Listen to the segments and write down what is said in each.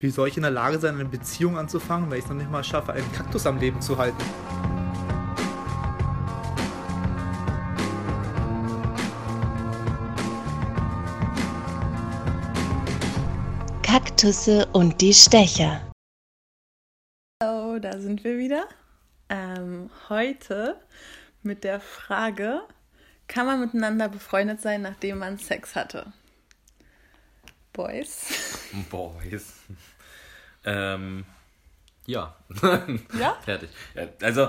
Wie soll ich in der Lage sein, eine Beziehung anzufangen, wenn ich es noch nicht mal schaffe, einen Kaktus am Leben zu halten? Kaktusse und die Stecher. Hallo, da sind wir wieder. Ähm, heute mit der Frage, kann man miteinander befreundet sein, nachdem man Sex hatte? Boys. Boys. Ähm, ja. Ja? Fertig. Ja, also,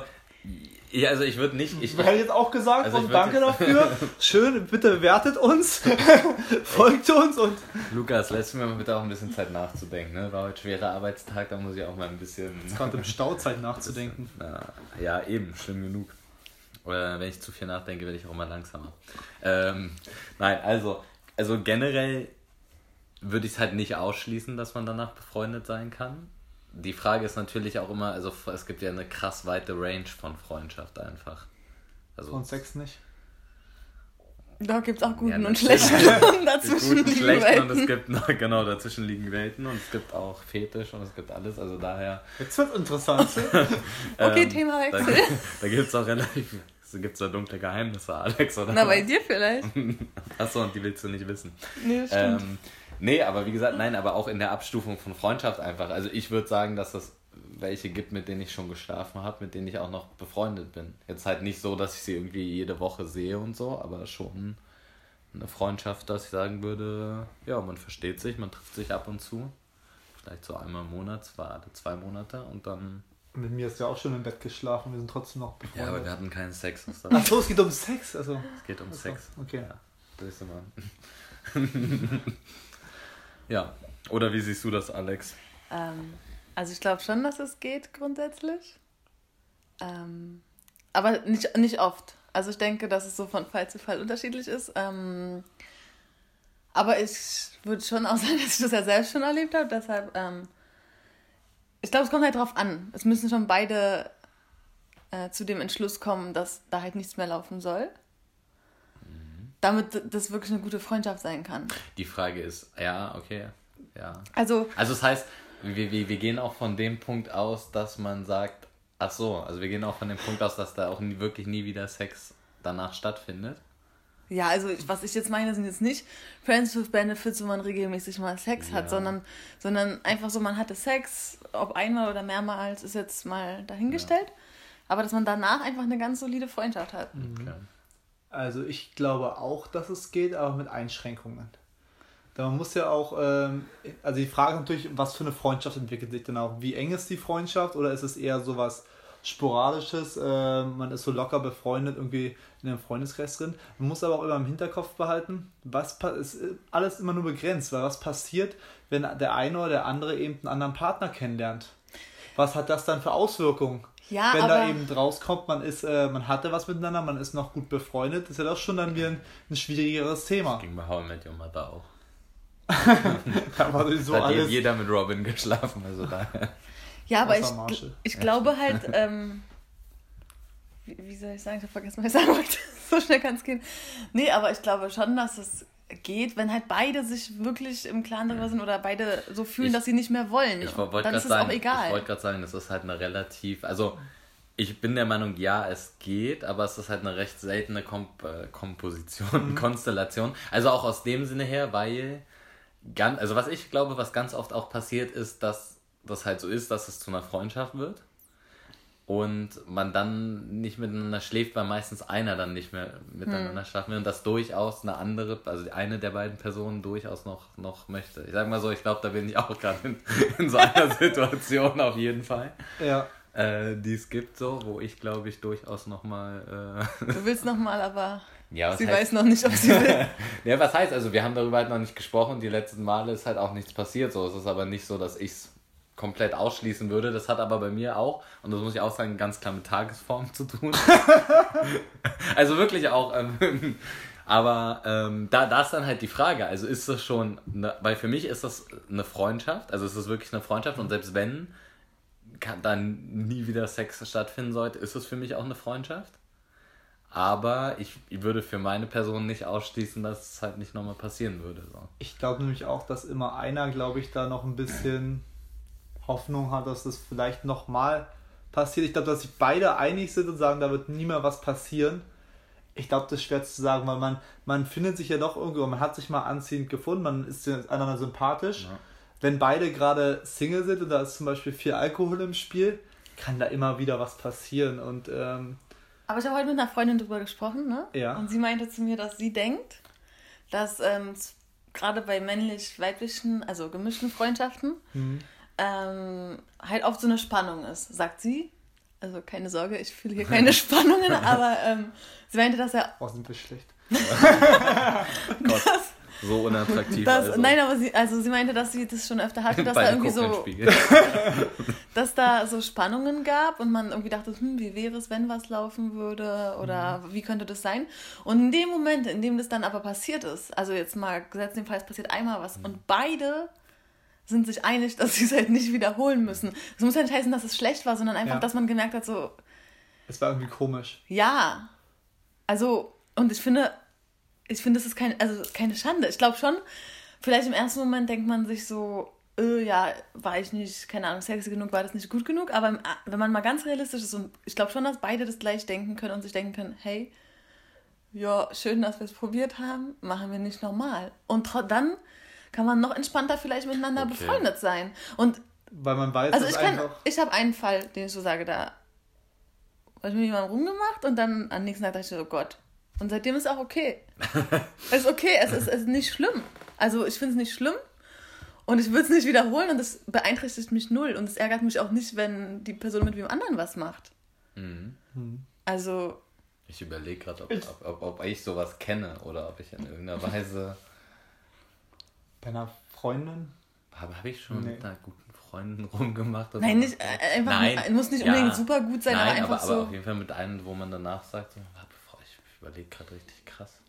ja, also ich würde nicht. Ich, hätte jetzt auch gesagt Also ich und danke dafür. Schön, bitte bewertet uns, folgt uns und Lukas, lässt mir mal bitte auch ein bisschen Zeit nachzudenken. Ne? War heute schwerer Arbeitstag, da muss ich auch mal ein bisschen. gerade im Stauzeit nachzudenken. Ja, ja, eben, schlimm genug. Oder wenn ich zu viel nachdenke, werde ich auch mal langsamer. Ähm, nein, also, also generell würde ich es halt nicht ausschließen, dass man danach befreundet sein kann. Die Frage ist natürlich auch immer, also es gibt ja eine krass weite Range von Freundschaft einfach. Also Und Sex nicht. Da gibt es auch guten Ja, und schlechten. Dazwischen gut, liegen schlecht und es Welten. gibt noch, genau, dazwischen liegen Welten und es gibt auch Fetisch und es gibt alles, also daher. Jetzt wird interessant. Okay, ähm, Themawechsel. Da, da gibt es auch relativ, es gibt da dunkle Geheimnisse, Alex, oder? Na, bei dir vielleicht. Achso, und die willst du nicht wissen. Nee, das stimmt. Ähm, nee, aber wie gesagt, nein, aber auch in der Abstufung von Freundschaft einfach. Also ich würde sagen, dass es welche gibt, mit denen ich schon geschlafen habe, mit denen ich auch noch befreundet bin. Jetzt halt nicht so, dass ich sie irgendwie jede Woche sehe und so, aber schon eine Freundschaft, dass ich sagen würde, ja, man versteht sich, man trifft sich ab und zu. Vielleicht so einmal im Monat, zwei, alle zwei Monate und dann. Mit mir ist ja auch schon im Bett geschlafen, wir sind trotzdem noch Ja, aber wir befreundet. hatten keinen Sex. Das Ach so, es geht um Sex. Also, es geht um Ach so, Sex. okay. Ja, das ist immer. ja. Oder wie siehst du das, Alex? Ähm, also ich glaube schon, dass es geht grundsätzlich. Ähm, aber nicht, nicht oft. Also ich denke, dass es so von Fall zu Fall unterschiedlich ist. Ähm, aber ich würde schon auch sagen, dass ich das ja selbst schon erlebt habe. Deshalb, ähm, ich glaube, es kommt halt drauf an. Es müssen schon beide äh, zu dem Entschluss kommen, dass da halt nichts mehr laufen soll. Damit das wirklich eine gute Freundschaft sein kann. Die Frage ist, ja, okay, ja. Also, Also das heißt, wir, wir, wir gehen auch von dem Punkt aus, dass man sagt, ach so, also wir gehen auch von dem Punkt aus, dass da auch nie, wirklich nie wieder Sex danach stattfindet. Ja, also ich- was ich jetzt meine, sind jetzt nicht Friends with Benefits, wo man regelmäßig mal Sex hat, Ja. sondern, sondern einfach so, man hatte Sex, ob einmal oder mehrmals, ist jetzt mal dahingestellt. Aber dass man danach einfach eine ganz solide Freundschaft hat. Okay. Also ich glaube auch, dass es geht, aber mit Einschränkungen. Da man muss ja auch, ähm, also die Frage natürlich, was für eine Freundschaft entwickelt sich denn auch? Wie eng ist die Freundschaft oder ist es eher so was Sporadisches? Äh, man ist so locker befreundet irgendwie in einem Freundeskreis drin. Man muss aber auch immer im Hinterkopf behalten, was ist alles immer nur begrenzt, weil was passiert, wenn der eine oder der andere eben einen anderen Partner kennenlernt? Was hat das dann für Auswirkungen? Ja, wenn aber da eben rauskommt, man ist, äh, man hatte was miteinander, man ist noch gut befreundet, ist ja das schon dann wieder ein, ein schwierigeres Thema. Ging bei How I Met Your Mother auch. Da war so da hat alles. jeder mit Robin geschlafen, also daher. ja, aber ich, ich glaube halt, ähm, wie, wie soll ich sagen, ich habe vergessen, was ich sagen wollte. so schnell kann es gehen. Nee, aber ich glaube schon, dass es geht, wenn halt beide sich wirklich im Klaren darüber sind oder beide so fühlen, Ich- dass sie nicht mehr wollen. Ich wollte gerade sagen, ich egal. wollte gerade sagen, das ist halt eine relativ, also ich bin der Meinung, ja, es geht, aber es ist halt eine recht seltene Komp äh, Komposition, Konstellation. Also auch aus dem Sinne her, weil ganz, also was ich glaube, was ganz oft auch passiert ist, dass das halt so ist, dass es zu einer Freundschaft wird und man dann nicht miteinander schläft, weil meistens einer dann nicht mehr miteinander schlafen will und das durchaus eine andere, also eine der beiden Personen durchaus noch, noch möchte. Ich sag mal so, ich glaube, da bin ich auch gerade in, in so einer Situation auf jeden Fall, Ja. äh, die es gibt so, wo ich glaube ich durchaus nochmal... Äh, Du willst nochmal, aber ja, sie heißt, weiß noch nicht, ob sie will. ja, was heißt, also wir haben darüber halt noch nicht gesprochen, die letzten Male ist halt auch nichts passiert, so es ist aber nicht so, dass ich es komplett ausschließen würde, das hat aber bei mir auch, und das muss ich auch sagen, ganz klar mit Tagesform zu tun. also wirklich auch, ähm, aber ähm, da, da ist dann halt die Frage, also ist das schon, eine, weil für mich ist das eine Freundschaft, also ist das wirklich eine Freundschaft und selbst wenn kann, dann nie wieder Sex stattfinden sollte, ist es für mich auch eine Freundschaft. Aber ich, ich würde für meine Person nicht ausschließen, dass es halt nicht nochmal passieren würde. So. Ich glaube nämlich auch, dass immer einer, glaube ich, da noch ein bisschen Hoffnung hat, dass das vielleicht nochmal passiert. Ich glaube, dass sich beide einig sind und sagen, da wird nie mehr was passieren. Ich glaube, das ist schwer zu sagen, weil man, man findet sich ja doch irgendwo, man hat sich mal anziehend gefunden, man ist einander sympathisch. Ja. Wenn beide gerade Single sind und da ist zum Beispiel viel Alkohol im Spiel, kann da immer wieder was passieren. Und ähm, Aber ich habe heute mit einer Freundin drüber gesprochen, ne? Ja. Und sie meinte zu mir, dass sie denkt, dass ähm, gerade bei männlich-weiblichen, also gemischten Freundschaften, Mhm. Ähm, halt oft so eine Spannung ist, sagt sie. Also keine Sorge, ich fühle hier keine Spannungen, aber ähm, sie meinte, dass er oh, sind wir schlecht. Gott, so unattraktiv. Das, also. Nein, aber sie, also sie meinte, dass sie das schon öfter hatte, dass da irgendwie so, dass da so Spannungen gab und man irgendwie dachte, hm, wie wäre es, wenn was laufen würde oder Mhm. wie könnte das sein? Und in dem Moment, in dem das dann aber passiert ist, also jetzt mal gesetzt den Fall, es passiert einmal was Mhm. und beide sind sich einig, dass sie es halt nicht wiederholen müssen. Es muss ja nicht heißen, dass es schlecht war, sondern einfach, Ja. dass man gemerkt hat, so, Es war irgendwie komisch. ja. Also, und ich finde, ich finde, das ist kein, also keine Schande. Ich glaube schon, vielleicht im ersten Moment denkt man sich so, äh, ja, war ich nicht, keine Ahnung, sexy genug, war das nicht gut genug. Aber im, wenn man mal ganz realistisch ist, und ich glaube schon, dass beide das gleich denken können und sich denken können, hey, ja, schön, dass wir es probiert haben, machen wir nicht normal. Und dann kann man noch entspannter vielleicht miteinander Okay. befreundet sein. Und Weil man weiß, also dass ich kann, einfach. ich habe einen Fall, den ich so sage, da habe ich mit jemandem rumgemacht und dann am nächsten Tag dachte ich so, oh Gott. Und seitdem ist auch okay. es ist okay, es ist, es ist nicht schlimm. Also ich finde es nicht schlimm und ich würde es nicht wiederholen und es beeinträchtigt mich null und es ärgert mich auch nicht, wenn die Person mit wem anderen was macht. Mhm. Also Ich überlege gerade, ob, ob, ob, ob ich sowas kenne oder ob ich in irgendeiner Weise. Bei einer Freundin? Habe hab ich schon Nee. mit einer guten Freundin rumgemacht? nein, nicht, äh, einfach, Nein. muss nicht Ja. unbedingt super gut sein, Nein, aber einfach aber, so. aber auf jeden Fall mit einem, wo man danach sagt, so, ich, überlege gerade richtig krass.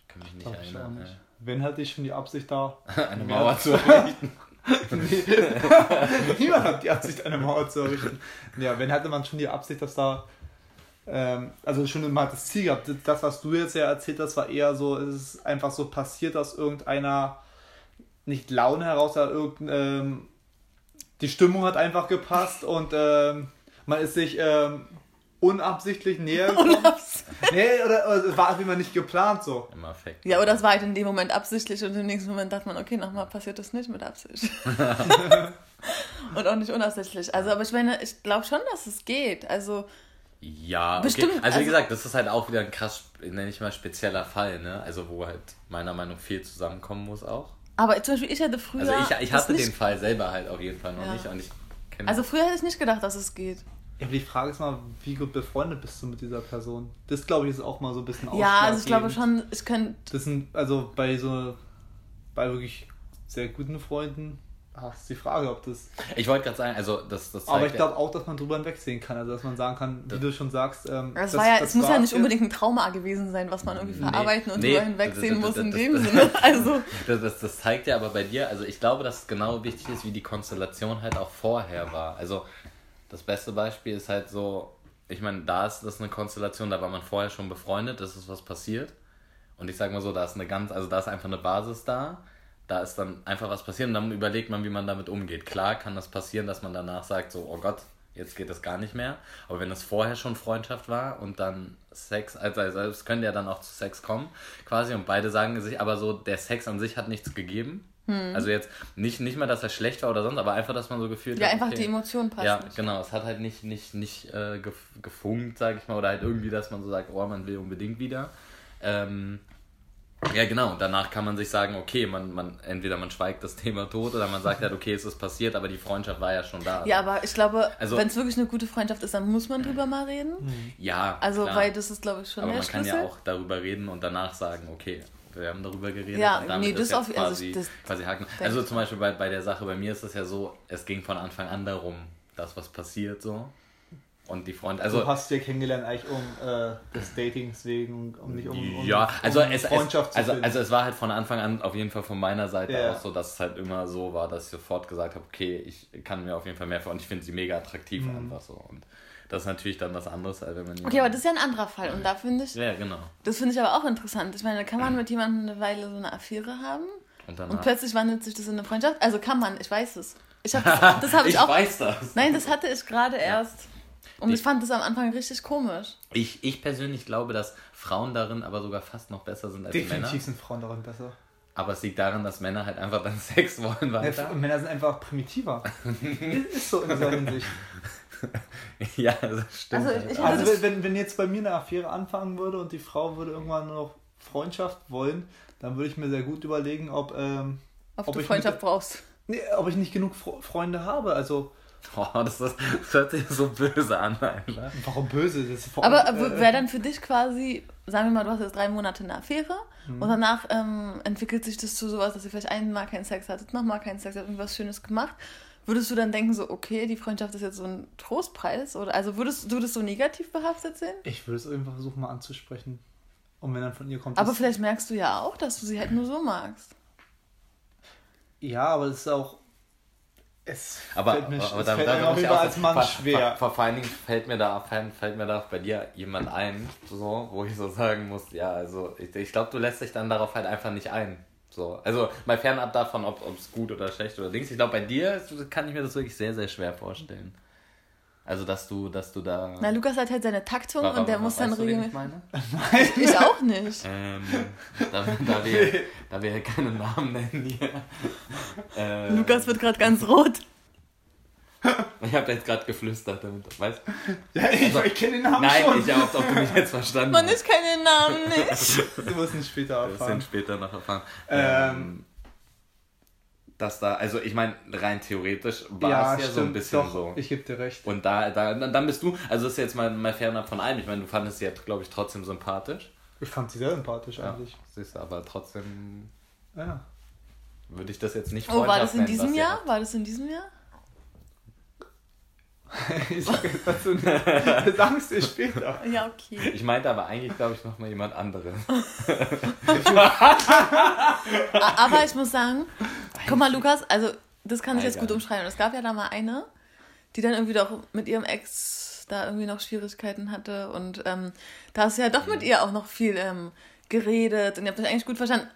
Ich kann mich nicht ich auch erinnern. nicht. Wenn hatte ich schon die Absicht da. Eine Mauer zu errichten. Niemand hat die Absicht, eine Mauer zu errichten. Ja, wenn hatte man schon die Absicht, dass da. Ähm, also schon mal das Ziel gehabt. Das, was du jetzt ja erzählt hast, war eher so, es ist einfach so passiert, dass irgendeiner nicht Laune heraus, aber irgendein, ähm, die Stimmung hat einfach gepasst und ähm, man ist sich ähm, unabsichtlich näher gekommen. nee, oder, oder es war auf jeden Fall nicht geplant so. Im Affekt. Ja, oder das war halt in dem Moment absichtlich und im nächsten Moment dachte man, okay, nochmal passiert das nicht mit Absicht. und auch nicht unabsichtlich. Also, aber ich meine, ich glaube schon, dass es geht. Also, Ja, okay. Bestimmt, Also, wie also- gesagt, das ist halt auch wieder ein krass, nenne ich mal, spezieller Fall, ne? Also, wo halt meiner Meinung nach viel zusammenkommen muss auch. aber zum Beispiel, ich hätte früher. Also, ich, ich hatte nicht, den Fall selber halt auf jeden Fall noch Ja. nicht und ich kenne Also, früher hätte ich nicht gedacht, dass es geht. Ja, aber die Frage ist mal, wie gut befreundet bist du mit dieser Person? Das glaube ich ist auch mal so ein bisschen Ja, also ich glaube schon, ich könnte. Das sind, also bei so, bei wirklich sehr guten Freunden, ah, ist die Frage, ob das. Ich wollte gerade sagen, also, das, das Aber ich glaube auch, dass man drüber hinwegsehen kann. Also, dass man sagen kann, wie Das- du schon sagst, ähm, Es, das- war ja, das es muss ja nicht unbedingt ein Trauma gewesen sein, was man irgendwie Nee, verarbeiten und nee, drüber hinwegsehen das- muss das- in das- dem das- Sinne. Also, Das, das, das zeigt ja aber bei dir, also ich glaube, dass es genau wichtig ist, wie die Konstellation halt auch vorher war. Also das beste Beispiel ist halt so, ich meine, da ist das eine Konstellation, da war man vorher schon befreundet, das ist was passiert. Und ich sage mal so, da ist eine ganz, also da ist einfach eine Basis da, da ist dann einfach was passiert und dann überlegt man, wie man damit umgeht. Klar kann das passieren, dass man danach sagt, so, oh Gott, jetzt geht das gar nicht mehr. Aber wenn es vorher schon Freundschaft war und dann Sex, also, also es könnte ja dann auch zu Sex kommen, quasi, und beide sagen sich, aber so, der Sex an sich hat nichts gegeben. Also jetzt nicht, nicht mal, dass er schlecht war oder sonst, aber einfach, dass man so gefühlt ja, hat, einfach okay, die Emotion passt ja, nicht. genau. Es hat halt nicht, nicht, nicht äh, gef- gefunkt, sag ich mal, oder halt irgendwie, dass man so sagt, oh, man will unbedingt wieder. Ähm, ja, genau. Und danach kann man sich sagen, okay, man, man, entweder man schweigt das Thema tot oder man sagt halt, okay, es ist passiert, aber die Freundschaft war ja schon da. Ja, aber ich glaube, Also- wenn es wirklich eine gute Freundschaft ist, dann muss man drüber mal reden. ja Also, klar. weil das ist, glaube ich, schon aber der man kann Schlüssel. ja auch darüber reden und danach sagen, okay, wir haben darüber geredet Ja, und damit nee, das ist auf- also quasi, das quasi haken. Also zum Beispiel bei, bei der Sache bei mir ist es ja so, es ging von Anfang an darum, dass was passiert so. Und die Freunde, also du hast ja kennengelernt eigentlich um äh, des Datings wegen, um nicht um, um ja, also, um es, es, Freundschaft zu also, finden. also es war halt von Anfang an auf jeden Fall von meiner Seite Ja. aus so, dass es halt immer so war, dass ich sofort gesagt habe, okay, ich kann mir auf jeden Fall mehr vor und ich finde sie mega attraktiv Mhm. einfach so. Und das ist natürlich dann was anderes, als wenn man Okay, aber das ist ja ein anderer Fall. Und da finde ich, Ja, genau. das finde ich aber auch interessant. Ich meine, da kann man mit jemandem eine Weile so eine Affäre haben Und danach. und plötzlich wandelt sich das in eine Freundschaft. Also kann man, ich weiß es. Ich hab das, das habe ich, ich auch. weiß das. Nein, das hatte ich gerade erst. Und ich fand das am Anfang richtig komisch. Ich, ich persönlich glaube, dass Frauen darin aber sogar fast noch besser sind als Männer. Definitiv sind Frauen darin besser. Aber es liegt daran, dass Männer halt einfach dann Sex wollen Ja, weiter. Männer sind einfach primitiver. ist so in dieser Hinsicht. Ja, das stimmt. Also, halt. ich- Also das- wenn, wenn jetzt bei mir eine Affäre anfangen würde und die Frau würde irgendwann nur noch Freundschaft wollen, dann würde ich mir sehr gut überlegen, ob, ähm, Ob, Ob du ich Freundschaft mit- brauchst. nee, ob ich nicht genug Fro Freunde habe. Also oh, das, ist, das hört sich so böse an, Alter. warum böse? Das ist Aber äh, wäre dann für dich quasi, sagen wir mal, du hast jetzt drei Monate eine Affäre Mhm. und danach ähm, entwickelt sich das zu sowas, dass ihr vielleicht einmal keinen Sex hattet, nochmal keinen Sex, habt irgendwas Schönes gemacht. Würdest du dann denken, so, okay, die Freundschaft ist jetzt so ein Trostpreis? Oder also würdest du das so negativ behaftet sehen? Ich würde es irgendwann versuchen mal anzusprechen. Und wenn dann von ihr kommt. Aber das- vielleicht merkst du ja auch, dass du sie halt nur so magst. ja, aber es ist auch. Es Aber, fällt mir, aber, es da, fällt da, einem da auf muss ich jeden Fall auch als Mann vor, schwer. Vor, vor, allen Dingen fällt mir, da, fällt, mir da bei dir jemand ein, so, wo ich so sagen muss, ja, also ich, ich glaube, du lässt dich dann darauf halt einfach nicht ein. So, also mal fernab davon, ob es gut oder schlecht oder links. Ich glaube, bei dir kann ich mir das wirklich sehr, sehr schwer vorstellen. Also, dass du, dass du da. Na, Lukas hat halt seine Taktung und der muss dann du, regelmäßig. ich meine? Ich auch nicht. Ähm, da, da, wir, da wir keine Namen nennen hier. Äh, Lukas wird gerade ganz rot. Ich habe jetzt gerade geflüstert damit, weißt Ja, ich, ich kenne den Namen Nein, schon. ich ob, ob du mich jetzt verstanden Man hast. ich kenne den Namen nicht. Du wirst ihn später erfahren. sind später noch erfahren. Ähm, Ähm, dass da, also ich meine, rein theoretisch war es ja so ein bisschen doch, so. Ich gebe dir recht. Und da, da, dann bist du, also das ist jetzt mal, mal fernab von allem. Ich meine, du fandest sie jetzt, glaube ich, trotzdem sympathisch. Ich fand sie sehr sympathisch Ja, eigentlich. siehst du, aber trotzdem Ja. würde ich das jetzt nicht Oh, war das in nennen, diesem Jahr? War das in diesem Jahr? ich sag jetzt dazu nicht. Sag's dir später. Ja, okay. Ich meinte aber eigentlich, glaube ich, nochmal jemand anderes. Aber ich muss sagen, guck mal, Lukas, also das kann ich jetzt gut umschreiben. Es gab ja da mal eine, die dann irgendwie doch mit ihrem Ex da irgendwie noch Schwierigkeiten hatte und ähm, da hast du ja doch mit ihr auch noch viel ähm, geredet und ihr habt euch eigentlich gut verstanden.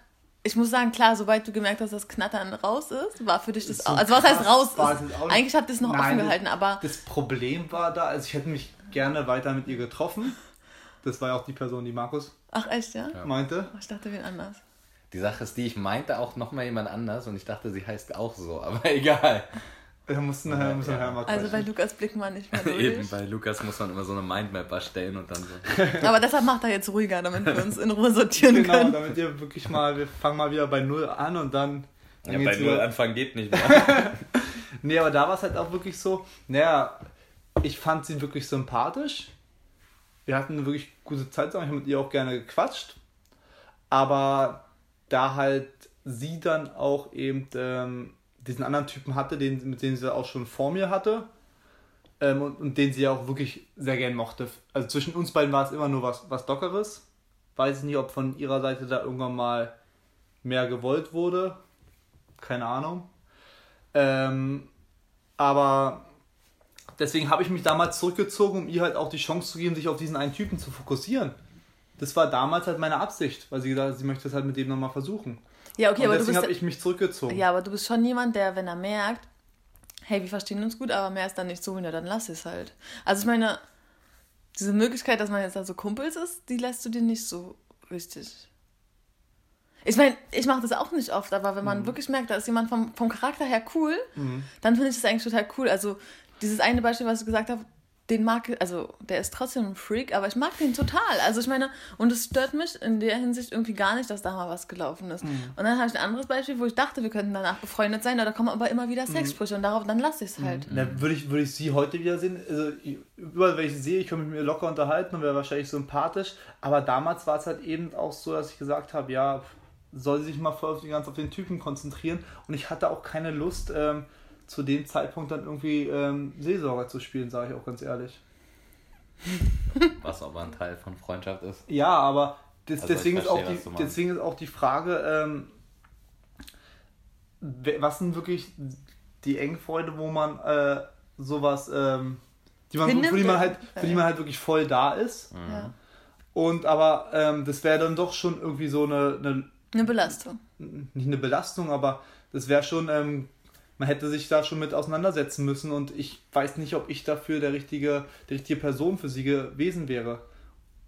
Ich muss sagen, klar, sobald du gemerkt hast, dass Knattern raus ist, war für dich das So auch. Also was heißt raus war ist? Eigentlich habt ihr es noch Nein, offen das- gehalten, aber Das Problem war da, also ich hätte mich gerne weiter mit ihr getroffen. Das war ja auch die Person, die Markus ach echt, ja? Ja. meinte. Ich dachte wen anders. Die Sache ist die, ich meinte auch nochmal jemand anders und ich dachte, sie heißt auch so, aber egal. Wir mussten nachher, müssen Ja. nachher mal Also bei. Lukas Blick mal nicht mehr durch. Eben, bei Lukas muss man immer so eine Mindmap erstellen und dann so. Aber deshalb macht er jetzt ruhiger, damit wir uns in Ruhe sortieren Genau, können. damit ihr wirklich mal, wir fangen mal wieder bei Null an und dann. dann Ja, bei Null anfangen geht nicht mehr. Nee, aber da war es halt auch wirklich so, naja, ich fand sie wirklich sympathisch. Wir hatten eine wirklich gute Zeit zusammen, ich habe mit ihr auch gerne gequatscht. Aber da halt sie dann auch eben ähm, diesen anderen Typen hatte, den, mit dem sie auch schon vor mir hatte. Ähm, und, und den sie ja auch wirklich sehr gern mochte. Also zwischen uns beiden war es immer nur was, was Lockeres. Weiß ich nicht, ob von ihrer Seite da irgendwann mal mehr gewollt wurde. Keine Ahnung. Ähm, aber deswegen habe ich mich damals zurückgezogen, um ihr halt auch die Chance zu geben, sich auf diesen einen Typen zu fokussieren. Das war damals halt meine Absicht, weil sie gesagt hat, sie möchte es halt mit dem nochmal versuchen. Ja, okay, und aber du deswegen bist. habe ich mich zurückgezogen. Ja, aber du bist schon jemand, der, wenn er merkt, hey, wir verstehen uns gut, aber mehr ist dann nicht so, ja, dann lass es halt. Also ich meine, diese Möglichkeit, dass man jetzt also Kumpels ist, die lässt du dir nicht so richtig. Ich meine, ich mache das auch nicht oft, aber wenn man wirklich merkt, da ist jemand vom, vom Charakter her cool, dann finde ich das eigentlich total cool. Also dieses eine Beispiel, was ich gesagt habe, den mag, also der ist trotzdem ein Freak, aber ich mag den total. Also ich meine, und es stört mich in der Hinsicht irgendwie gar nicht, dass da mal was gelaufen ist. Und dann habe ich ein anderes Beispiel, wo ich dachte, wir könnten danach befreundet sein, da kommen aber immer wieder Sexsprüche und darauf, dann lasse ich es halt. Na, würde ich, würde ich sie heute wieder sehen. Also, ich- überall, wenn ich sie sehe, ich kann mich mit ihr locker unterhalten und wäre wahrscheinlich sympathisch. Aber damals war es halt eben auch so, dass ich gesagt habe, ja, soll sie sich mal voll auf, die, ganz auf den Typen konzentrieren. Und ich hatte auch keine Lust, ähm, zu dem Zeitpunkt dann irgendwie ähm, Seelsorger zu spielen, sage ich auch ganz ehrlich. Was aber ein Teil von Freundschaft ist. Ja, aber das, Also deswegen, ist verstehe, auch was du die, deswegen ist auch die Frage, ähm, was sind wirklich die engen Freunde, wo man äh, sowas, ähm, die man, für, die man halt, für die man halt wirklich voll da ist. Ja. Und aber ähm, das wäre dann doch schon irgendwie so eine, eine, Eine Belastung. nicht eine Belastung, aber das wäre schon ähm, man hätte sich da schon mit auseinandersetzen müssen und ich weiß nicht, ob ich dafür der richtige, die richtige Person für sie gewesen wäre.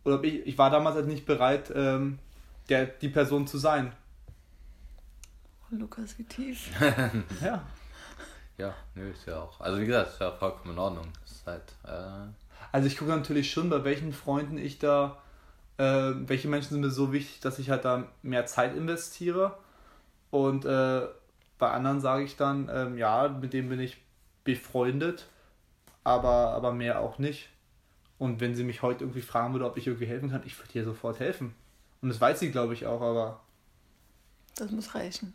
Oder ob ich, ich war damals halt nicht bereit, ähm, der, die Person zu sein. Oh, Lukas, wie tief. Ja. Ja, nö, ist ja auch. Also wie gesagt, ist ja vollkommen in Ordnung. Ist halt, äh, Also ich gucke natürlich schon, bei welchen Freunden ich da, äh, welche Menschen sind mir so wichtig, dass ich halt da mehr Zeit investiere. Und äh, bei anderen sage ich dann, ähm, ja, mit dem bin ich befreundet, aber, aber mehr auch nicht. Und wenn sie mich heute irgendwie fragen würde, ob ich irgendwie helfen kann, ich würde ihr sofort helfen. Und das weiß sie, glaube ich, auch, aber Das muss reichen.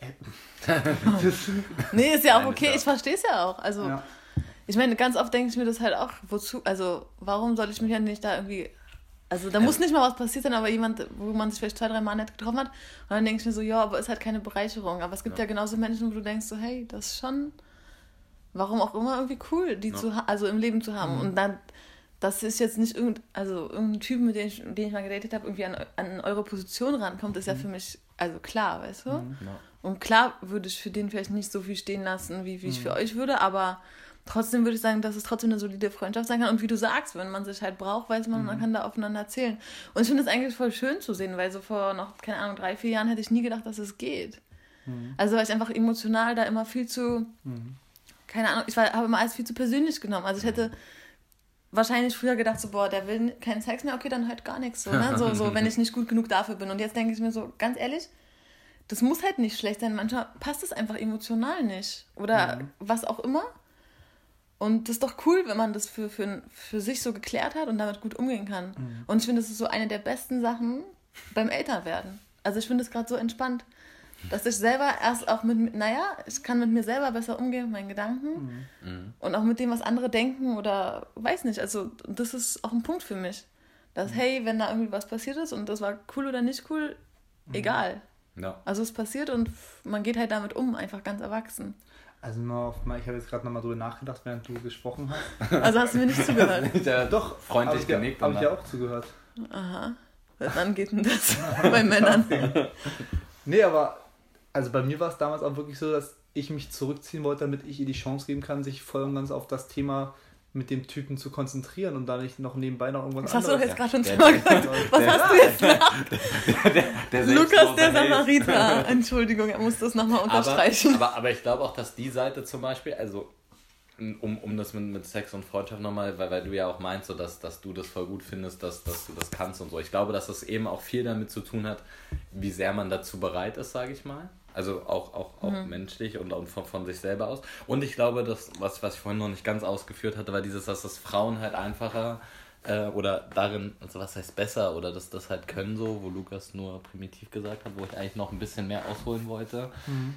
das, Nee, ist ja auch okay, ich verstehe es ja auch. Also, ja. ich meine, ganz oft denke ich mir das halt auch, wozu, also, warum soll ich mich ja nicht da irgendwie, also, da muss nicht mal was passiert sein, aber jemand, wo man sich vielleicht zwei, drei Mal nicht getroffen hat, und dann denke ich mir so, ja, aber ist halt keine Bereicherung. Aber es gibt ja, Ja. genauso Menschen, wo du denkst so, hey, das ist schon, warum auch immer, irgendwie cool, die Ja. zu, also im Leben zu haben. Und dann, das ist jetzt nicht irgend, also irgendein Typ, mit dem ich, den ich mal gedatet habe, irgendwie an, an eure Position rankommt, ist ja für mich, also klar, weißt du? ja. Und klar würde ich für den vielleicht nicht so viel stehen lassen, wie, wie ich für euch würde, aber trotzdem würde ich sagen, dass es trotzdem eine solide Freundschaft sein kann. Und wie du sagst, wenn man sich halt braucht, weiß man, man kann da aufeinander erzählen. Und ich finde es eigentlich voll schön zu sehen, weil so vor noch, keine Ahnung, drei, vier Jahren hätte ich nie gedacht, dass es geht. Also weil ich einfach emotional da immer viel zu, keine Ahnung, ich habe immer alles viel zu persönlich genommen. Also ich hätte wahrscheinlich früher gedacht, so, boah, der will keinen Sex mehr, okay, dann halt gar nichts. So, ne? so, so, wenn ich nicht gut genug dafür bin. Und jetzt denke ich mir so, ganz ehrlich, das muss halt nicht schlecht sein. Manchmal passt es einfach emotional nicht. Oder was auch immer. Und das ist doch cool, wenn man das für, für, für sich so geklärt hat und damit gut umgehen kann. Und ich finde, das ist so eine der besten Sachen beim Älterwerden. Also ich finde es gerade so entspannt, dass ich selber erst auch mit, naja, ich kann mit mir selber besser umgehen, mit meinen Gedanken und auch mit dem, was andere denken oder weiß nicht. Also das ist auch ein Punkt für mich. Dass, hey, wenn da irgendwie was passiert ist und das war cool oder nicht cool, egal. ja. Also es passiert und man geht halt damit um, einfach ganz erwachsen. Also nur auf mal, ich habe jetzt gerade nochmal drüber nachgedacht, während du gesprochen hast. Also hast du mir nicht zugehört. Ja, Doch, freundlich hab genickt. Habe ich ja auch zugehört. Aha. Seit wann geht denn das bei Männern? Nee, aber also bei mir war es damals auch wirklich so, dass ich mich zurückziehen wollte, damit ich ihr die Chance geben kann, sich voll und ganz auf das Thema mit dem Typen zu konzentrieren und da nicht noch nebenbei noch irgendwas Das hast du doch anderes. jetzt gerade schon zweimal gesagt. Was hast du jetzt der Lukas, der. Samariter. Entschuldigung, er muss das nochmal unterstreichen. Aber, aber, aber ich glaube auch, dass die Seite zum Beispiel, also um, um das mit, mit Sex und Freundschaft nochmal, weil, weil du ja auch meinst, so, dass, dass du das voll gut findest, dass, dass du das kannst und so. Ich glaube, dass das eben auch viel damit zu tun hat, wie sehr man dazu bereit ist, sage ich mal. Also auch, auch, auch Mhm. menschlich und, und von, von sich selber aus. Und ich glaube, dass, was, was ich vorhin noch nicht ganz ausgeführt hatte, war dieses, dass das Frauen halt einfacher äh, oder darin, also was heißt besser oder dass das halt können so, wo Lukas nur primitiv gesagt hat, wo ich eigentlich noch ein bisschen mehr ausholen wollte,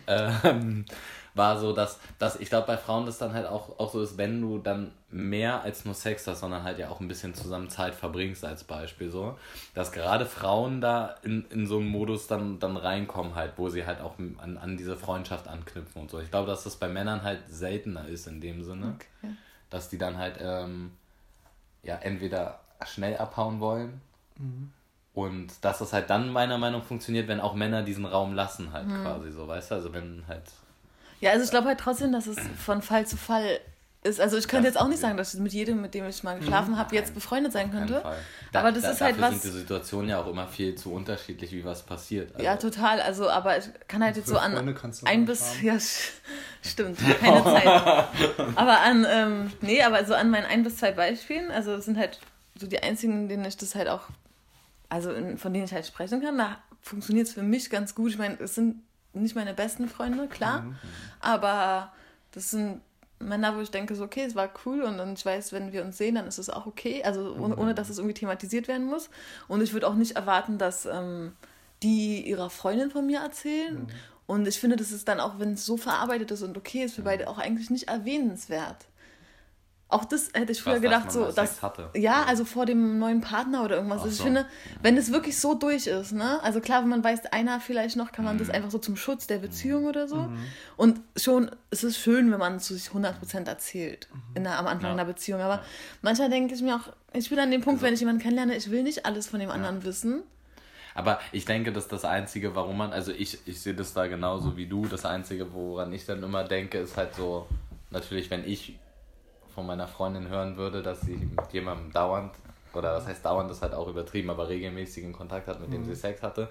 ähm, war so, dass, dass ich glaube, bei Frauen das dann halt auch, auch so ist, wenn du dann mehr als nur Sex hast, sondern halt ja auch ein bisschen zusammen Zeit verbringst als Beispiel so, dass gerade Frauen da in, in so einen Modus dann, dann reinkommen halt, wo sie halt auch an, an diese Freundschaft anknüpfen und so. Ich glaube, dass das bei Männern halt seltener ist in dem Sinne, Okay. dass die dann halt ähm, ja entweder schnell abhauen wollen. Und dass das halt dann meiner Meinung nach funktioniert, wenn auch Männer diesen Raum lassen halt quasi so, weißt du, also wenn halt Ja, also ich glaube halt trotzdem, dass es von Fall zu Fall ist. Also ich könnte Das jetzt auch nicht sagen, dass ich mit jedem, mit dem ich mal geschlafen habe, jetzt befreundet sein könnte. Fall. Aber das ist halt dafür was- sind die Situationen ja auch immer viel zu unterschiedlich, wie was passiert. Also, Ja, total. Also, aber ich kann halt jetzt so an du ein bis, haben. ja, stimmt, keine Zeit. Aber an, ähm, nee, aber so an meinen ein bis zwei Beispielen, also das sind halt so die einzigen, denen ich das halt auch, also in, von denen ich halt sprechen kann, da funktioniert es für mich ganz gut. Ich meine, es sind nicht meine besten Freunde, klar, aber das sind Männer, wo ich denke, so, okay, es war cool und dann ich weiß, wenn wir uns sehen, dann ist es auch okay, also ohne, ohne dass es irgendwie thematisiert werden muss. Und ich würde auch nicht erwarten, dass ähm, die ihrer Freundin von mir erzählen. Und ich finde, das ist dann auch, wenn es so verarbeitet ist und okay ist, für beide auch eigentlich nicht erwähnenswert. Auch das hätte ich früher Was, dass gedacht, man so, dass, hatte. ja, also vor dem neuen Partner oder irgendwas. Also ich so. finde, wenn es wirklich so durch ist, ne, also klar, wenn man weiß, einer vielleicht noch, kann man Mhm. das einfach so zum Schutz der Beziehung oder so. Und schon, es ist schön, wenn man es sich 100% erzählt in der, am Anfang Mhm. Ja. einer Beziehung. Aber manchmal denke ich mir auch, ich bin an dem Punkt, wenn ich jemanden kennenlerne, ich will nicht alles von dem anderen wissen. Aber ich denke, dass das Einzige, warum man, also ich, ich sehe das da genauso wie du, das Einzige, woran ich dann immer denke, ist halt so, natürlich, wenn ich von meiner Freundin hören würde, dass sie mit jemandem dauernd, oder was heißt dauernd, das ist halt auch übertrieben, aber regelmäßigen Kontakt hat, mit dem Mhm. sie Sex hatte,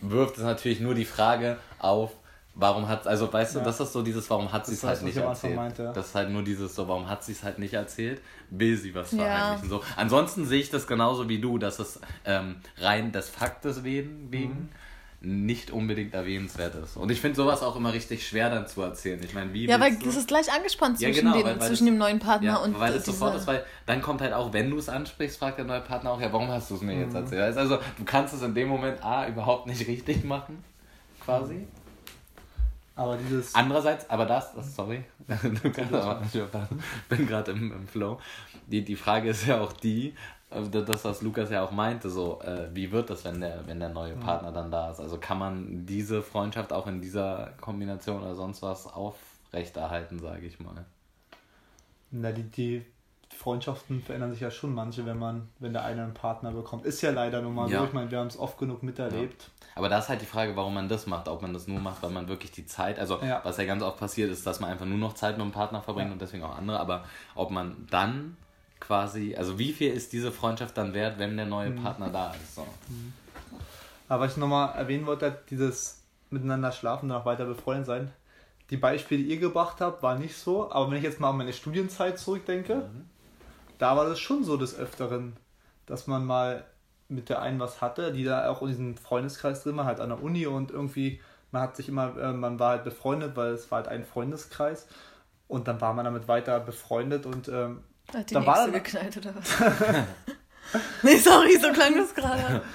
wirft es natürlich nur die Frage auf, warum hat, also weißt du, Ja. das ist so dieses, warum hat sie es halt nicht erzählt. meinte, ja. Das ist halt nur dieses so, warum hat sie es halt nicht erzählt, will sie was Ja. verheimlichen. So. Ansonsten sehe ich das genauso wie du, dass es ähm, rein des Faktes wegen, wegen Mhm. Nicht unbedingt erwähnenswert ist. Und ich finde sowas auch immer richtig schwer dann zu erzählen. Ich meine, wie Ja, weil du- das ist gleich angespannt Ja, zwischen, genau, dem, weil- weil zwischen das- dem neuen Partner ja, und weil es sofort ist, weil dann kommt halt auch, wenn du es ansprichst, fragt der neue Partner auch, ja, warum hast du es mir Mhm. jetzt erzählt? Also du kannst es in dem Moment A überhaupt nicht richtig machen, quasi. Aber dieses. Andererseits, aber das, das sorry, du kannst aber, ich bin gerade im, im Flow. Die, die Frage ist ja auch die, das, was Lukas ja auch meinte, so, äh, wie wird das, wenn der, wenn der neue Partner dann da ist? Also kann man diese Freundschaft auch in dieser Kombination oder sonst was aufrechterhalten, sage ich mal. Na, die, die Freundschaften verändern sich ja schon manche, wenn man, wenn der eine einen Partner bekommt. Ist ja leider nun mal Ja. so. Ich meine, wir haben es oft genug miterlebt. Aber da ist halt die Frage, warum man das macht. Ob man das nur macht, weil man wirklich die Zeit, also Ja. was ja ganz oft passiert, ist, dass man einfach nur noch Zeit mit dem Partner verbringt Ja. und deswegen auch andere. Aber ob man dann quasi, also wie viel ist diese Freundschaft dann wert, wenn der Mhm. neue Partner da ist? So. Aber was ich nochmal erwähnen wollte, dieses miteinander schlafen, danach weiter befreundet sein. Die Beispiele, die ihr gebracht habt, war nicht so. Aber wenn ich jetzt mal an meine Studienzeit zurückdenke, Mhm. da war das schon so des Öfteren, dass man mal mit der einen was hatte, die da auch in diesem Freundeskreis drin war, halt an der Uni und irgendwie, man hat sich immer, äh, man war halt befreundet, weil es war halt ein Freundeskreis. Und dann war man damit weiter befreundet und ähm, Hat die Da war nächste dann- geknallt oder was? nee, sorry, so klang das gerade.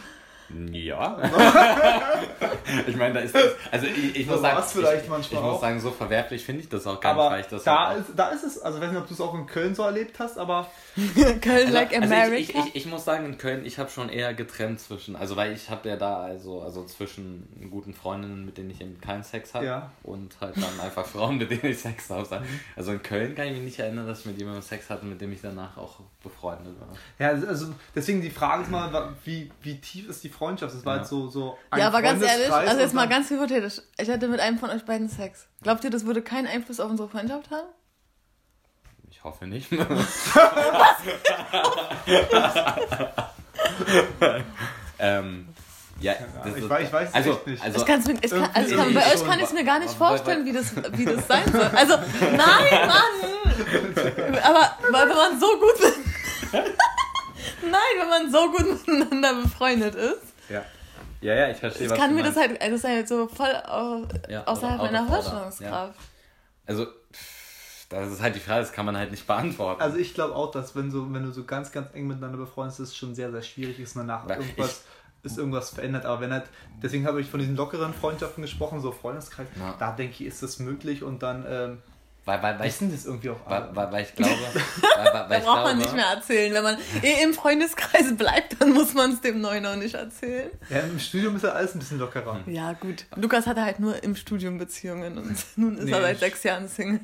Ja. ich meine, da ist das, also ich, ich muss sagen, ich, manchmal ich muss sagen, so verwerflich finde ich das auch gar nicht, aber weil ich das da, ist, da ist es, also ich weiß nicht, ob du es auch in Köln so erlebt hast, aber Köln like also America. ich, ich, ich, ich muss sagen, in Köln, ich habe schon eher getrennt zwischen, also weil ich habe ja da also, also zwischen guten Freundinnen, mit denen ich eben keinen Sex habe Ja. und halt dann einfach Frauen, mit denen ich Sex habe. Also in Köln kann ich mich nicht erinnern, dass ich mit jemandem Sex hatte, mit dem ich danach auch befreundet war. Ja, also deswegen die Frage ist mal, wie, wie tief ist die Freundschaft? Das war Ja. halt so, so ja, aber ganz ehrlich, also jetzt mal ganz hypothetisch. Ich hatte mit einem von euch beiden Sex. Glaubt ihr, das würde keinen Einfluss auf unsere Freundschaft haben? Ich hoffe nicht. ähm, ja, das ich ist- weiß- ich weiß es also, echt nicht. Also, kann, also kann, bei euch kann ich es mir gar nicht vorstellen, wie das, wie das sein soll. Also, nein, Mann! Aber weil wenn man so gut Nein, wenn man so gut miteinander befreundet ist, ja. ja, ja, ich verstehe, ich was kann du mir das meinst. halt, das ist halt so voll au- Ja, außerhalb meiner Vorstellungskraft. Also, pff, das ist halt die Frage, das kann man halt nicht beantworten. Also ich glaube auch, dass wenn, so, wenn du so ganz, ganz eng miteinander befreundet bist, es schon sehr, sehr schwierig ist, danach irgendwas, ist irgendwas verändert. Aber wenn halt, deswegen habe ich von diesen lockeren Freundschaften gesprochen, so Freundeskreis, Ja. da denke ich, ist das möglich und dann ähm, weil, weil, weil, ich, wissen das irgendwie auch alle. weil, weil, weil ich glaube, weil, weil, weil Da ich braucht glaube, man nicht mehr erzählen. Wenn man eh im Freundeskreis bleibt, dann muss man es dem Neuen auch nicht erzählen. Ja, Im Studium ist ja alles ein bisschen lockerer. Ja, gut. Lukas hatte halt nur im Studium Beziehungen und nun ist Nee, er seit ich- sechs Jahren Single.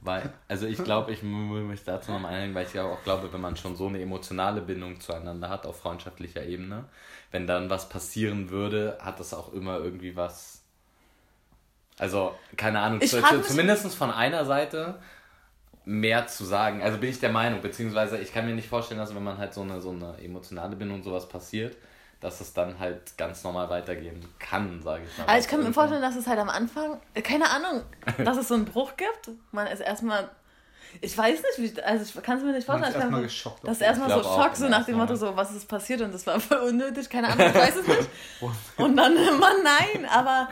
Weil, also ich glaube, ich will mich dazu noch mal einhängen, weil ich ja auch glaube, wenn man schon so eine emotionale Bindung zueinander hat, auf freundschaftlicher Ebene, wenn dann was passieren würde, hat das auch immer irgendwie was. Also, keine Ahnung, Ich zu, zumindest von einer Seite mehr zu sagen. Also bin ich der Meinung, beziehungsweise ich kann mir nicht vorstellen, dass wenn man halt so eine, so eine emotionale Bindung und sowas passiert, dass es dann halt ganz normal weitergehen kann, sage ich mal. Aber ich kann mir vorstellen, dass es halt am Anfang, keine Ahnung, dass es so einen Bruch gibt. Man ist erstmal, ich weiß nicht, wie, also ich kann es mir nicht Man vorstellen. ist Ich kann erstmal geschockt. Das ist erstmal Ich so Schock, so nach dem Motto, so, was ist passiert und das war voll unnötig, keine Ahnung, ich weiß es nicht. Und dann immer nein, aber,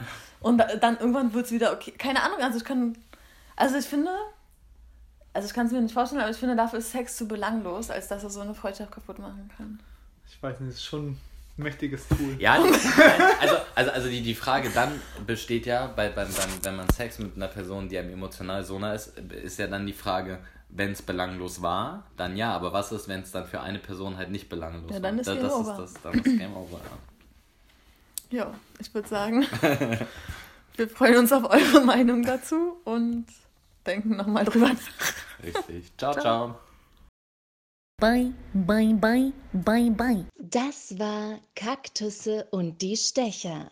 und da- dann irgendwann wird es wieder okay, keine Ahnung, also ich kann, also ich finde, also ich kann es mir nicht vorstellen, aber ich finde, dafür ist Sex zu belanglos, als dass er so eine Freundschaft kaputt machen kann. Ich weiß nicht, das ist schon ein mächtiges Tool. Ja, also, also, also die, die Frage dann besteht ja, bei, beim, beim, wenn man Sex mit einer Person, die einem emotional so nah ist, ist ja dann die Frage, wenn es belanglos war, dann ja, aber was ist, wenn es dann für eine Person halt nicht belanglos Ja, dann war? ist Da- das. Ist das, dann ist Game Over, ja. Ja, ich würde sagen, wir freuen uns auf eure Meinung dazu und denken nochmal drüber nach. Richtig. ciao. Ciao. ciao. Bye, bye, bye, bye, bye. Das war Kaktusse und die Stecher.